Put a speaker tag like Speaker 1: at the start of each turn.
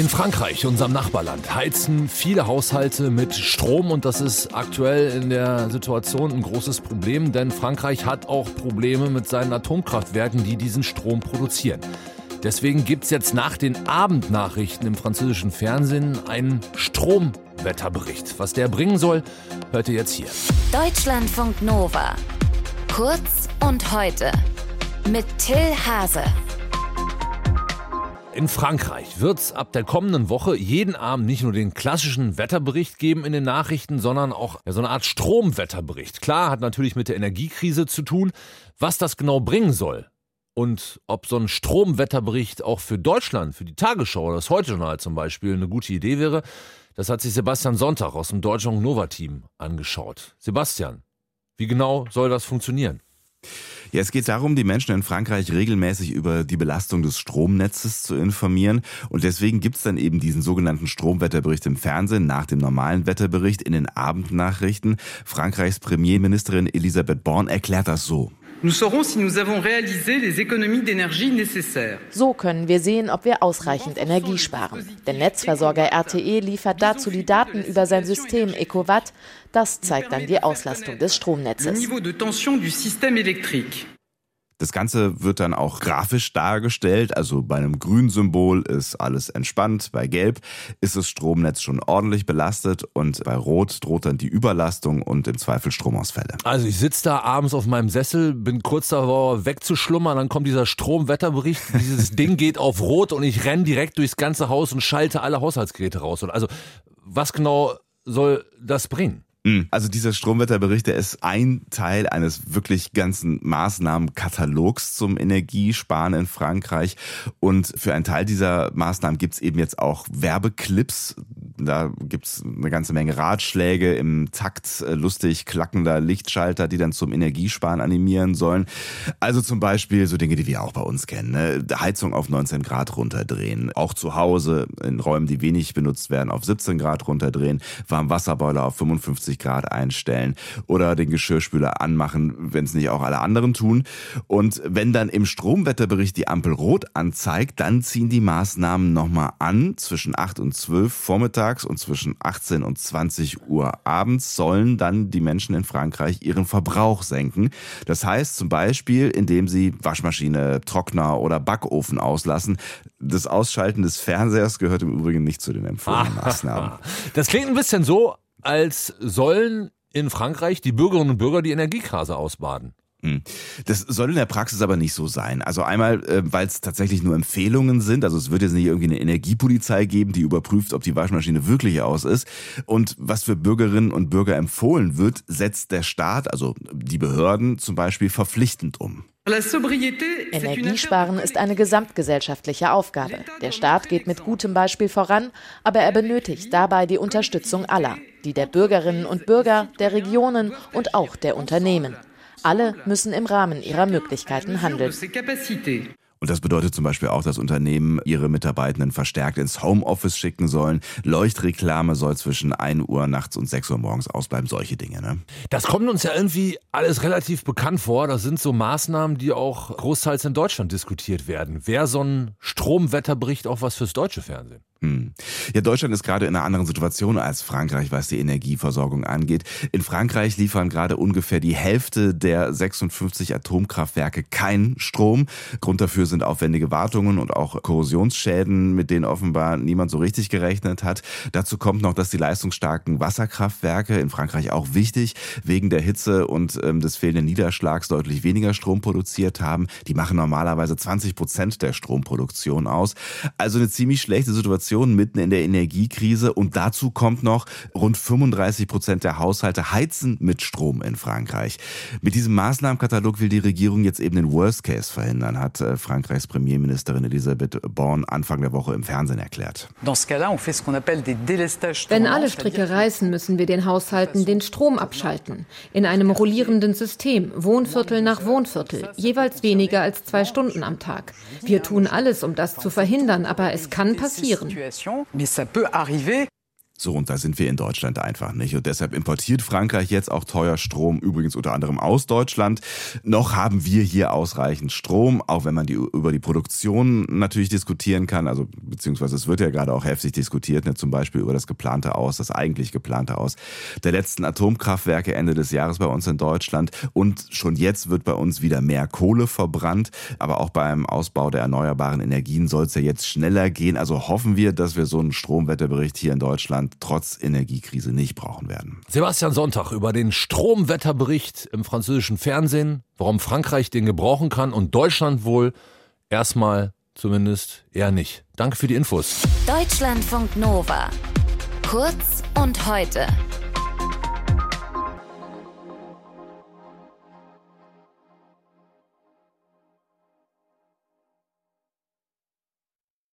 Speaker 1: In Frankreich, unserem Nachbarland, heizen viele Haushalte mit Strom und das ist aktuell in der Situation ein großes Problem, denn Frankreich hat auch Probleme mit seinen Atomkraftwerken, die diesen Strom produzieren. Deswegen gibt es jetzt nach den Abendnachrichten im französischen Fernsehen einen Stromwetterbericht. Was der bringen soll, hört ihr jetzt hier.
Speaker 2: Deutschlandfunk Nova. Kurz und heute. Mit Till Hase.
Speaker 1: In Frankreich wird es ab der kommenden Woche jeden Abend nicht nur den klassischen Wetterbericht geben in den Nachrichten, sondern auch ja, so eine Art Stromwetterbericht. Klar, hat natürlich mit der Energiekrise zu tun. Was das genau bringen soll und ob so ein Stromwetterbericht auch für Deutschland, für die Tagesschau oder das Heute-Journal zum Beispiel eine gute Idee wäre, das hat sich Sebastian Sonntag aus dem Deutschen Nova-Team angeschaut. Sebastian, wie genau soll das funktionieren?
Speaker 3: Ja, es geht darum, die Menschen in Frankreich regelmäßig über die Belastung des Stromnetzes zu informieren. Und deswegen gibt's dann eben diesen sogenannten Stromwetterbericht im Fernsehen nach dem normalen Wetterbericht in den Abendnachrichten. Frankreichs Premierministerin Elisabeth Born erklärt das so.
Speaker 4: Nous saurons si nous avons réalisé les économies d'énergie nécessaires.
Speaker 5: So können wir sehen, ob wir ausreichend Energie sparen. Der Netzversorger RTE liefert dazu die Daten über sein System EcoWatt. Das zeigt dann die Auslastung des Stromnetzes.
Speaker 3: Das Ganze wird dann auch grafisch dargestellt. Also bei einem grünen Symbol ist alles entspannt, bei Gelb ist das Stromnetz schon ordentlich belastet und bei Rot droht dann die Überlastung und im Zweifel Stromausfälle.
Speaker 1: Also ich sitze da abends auf meinem Sessel, bin kurz davor wegzuschlummern, dann kommt dieser Stromwetterbericht, dieses Ding geht auf Rot und ich renne direkt durchs ganze Haus und schalte alle Haushaltsgeräte raus. Also was genau soll das bringen?
Speaker 3: Mhm. Also dieser Stromwetterbericht, der ist ein Teil eines wirklich ganzen Maßnahmenkatalogs zum Energiesparen in Frankreich. Und für einen Teil dieser Maßnahmen gibt's eben jetzt auch Werbeclips. Da gibt's eine ganze Menge Ratschläge im Takt äh, lustig klackender Lichtschalter, die dann zum Energiesparen animieren sollen. Also zum Beispiel so Dinge, die wir auch bei uns kennen. Ne? Heizung auf 19 Grad runterdrehen. Auch zu Hause in Räumen, die wenig benutzt werden, auf 17 Grad runterdrehen. Warmwasserboiler auf 55 50 Grad einstellen oder den Geschirrspüler anmachen, wenn es nicht auch alle anderen tun. Und wenn dann im Stromwetterbericht die Ampel rot anzeigt, dann ziehen die Maßnahmen nochmal an. Zwischen 8 und 12 vormittags und zwischen 18 und 20 Uhr abends sollen dann die Menschen in Frankreich ihren Verbrauch senken. Das heißt zum Beispiel, indem sie Waschmaschine, Trockner oder Backofen auslassen. Das Ausschalten des Fernsehers gehört im Übrigen nicht zu den empfohlenen Maßnahmen.
Speaker 1: Das klingt ein bisschen so, als sollen in Frankreich die Bürgerinnen und Bürger die Energiekrise ausbaden.
Speaker 3: Hm. Das soll in der Praxis aber nicht so sein. Also einmal, äh, weil es tatsächlich nur Empfehlungen sind. Also es wird jetzt nicht irgendwie eine Energiepolizei geben, die überprüft, ob die Waschmaschine wirklich aus ist. Und was für Bürgerinnen und Bürger empfohlen wird, setzt der Staat, also die Behörden zum Beispiel verpflichtend um.
Speaker 5: Energiesparen ist eine gesamtgesellschaftliche Aufgabe. Der Staat geht mit gutem Beispiel voran, aber er benötigt dabei die Unterstützung aller, die der Bürgerinnen und Bürger, der Regionen und auch der Unternehmen. Alle müssen im Rahmen ihrer Möglichkeiten handeln.
Speaker 3: Und das bedeutet zum Beispiel auch, dass Unternehmen ihre Mitarbeitenden verstärkt ins Homeoffice schicken sollen. Leuchtreklame soll zwischen 1 Uhr nachts und 6 Uhr morgens ausbleiben. Solche Dinge. Ne?
Speaker 1: Das kommt uns ja irgendwie alles relativ bekannt vor. Das sind so Maßnahmen, die auch großteils in Deutschland diskutiert werden. Wäre so ein Stromwetterbericht auch was fürs deutsche Fernsehen?
Speaker 3: Hm. Ja, Deutschland ist gerade in einer anderen Situation als Frankreich, was die Energieversorgung angeht. In Frankreich liefern gerade ungefähr die Hälfte der 56 Atomkraftwerke keinen Strom. Grund dafür sind aufwendige Wartungen und auch Korrosionsschäden, mit denen offenbar niemand so richtig gerechnet hat. Dazu kommt noch, dass die leistungsstarken Wasserkraftwerke in Frankreich auch wichtig wegen der Hitze und ähm, des fehlenden Niederschlags deutlich weniger Strom produziert haben. Die machen normalerweise 20 Prozent der Stromproduktion aus. Also eine ziemlich schlechte Situation mitten in der Energiekrise und dazu kommt noch, rund 35 Prozent der Haushalte heizen mit Strom in Frankreich. Mit diesem Maßnahmenkatalog will die Regierung jetzt eben den Worst Case verhindern, hat äh, Frankreichs Premierministerin Elisabeth Born Anfang der Woche im Fernsehen erklärt.
Speaker 6: Wenn alle Stricke reißen, müssen wir den Haushalten den Strom abschalten. In einem rollierenden System, Wohnviertel nach Wohnviertel, jeweils weniger als zwei Stunden am Tag. Wir tun alles, um das zu verhindern, aber es kann passieren. ça peut arriver.
Speaker 3: So, und da sind wir in Deutschland einfach nicht. Und deshalb importiert Frankreich jetzt auch teuer Strom, übrigens unter anderem aus Deutschland. Noch haben wir hier ausreichend Strom, auch wenn man die, über die Produktion natürlich diskutieren kann. Also, beziehungsweise es wird ja gerade auch heftig diskutiert, ne, zum Beispiel über das geplante Aus, das eigentlich geplante Aus der letzten Atomkraftwerke Ende des Jahres bei uns in Deutschland. Und schon jetzt wird bei uns wieder mehr Kohle verbrannt. Aber auch beim Ausbau der erneuerbaren Energien soll es ja jetzt schneller gehen. Also hoffen wir, dass wir so einen Stromwetterbericht hier in Deutschland trotz Energiekrise nicht brauchen werden.
Speaker 1: Sebastian Sonntag über den Stromwetterbericht im französischen Fernsehen, warum Frankreich den gebrauchen kann und Deutschland wohl erstmal zumindest eher nicht. Danke für die Infos.
Speaker 2: Deutschlandfunk Nova. Kurz und heute.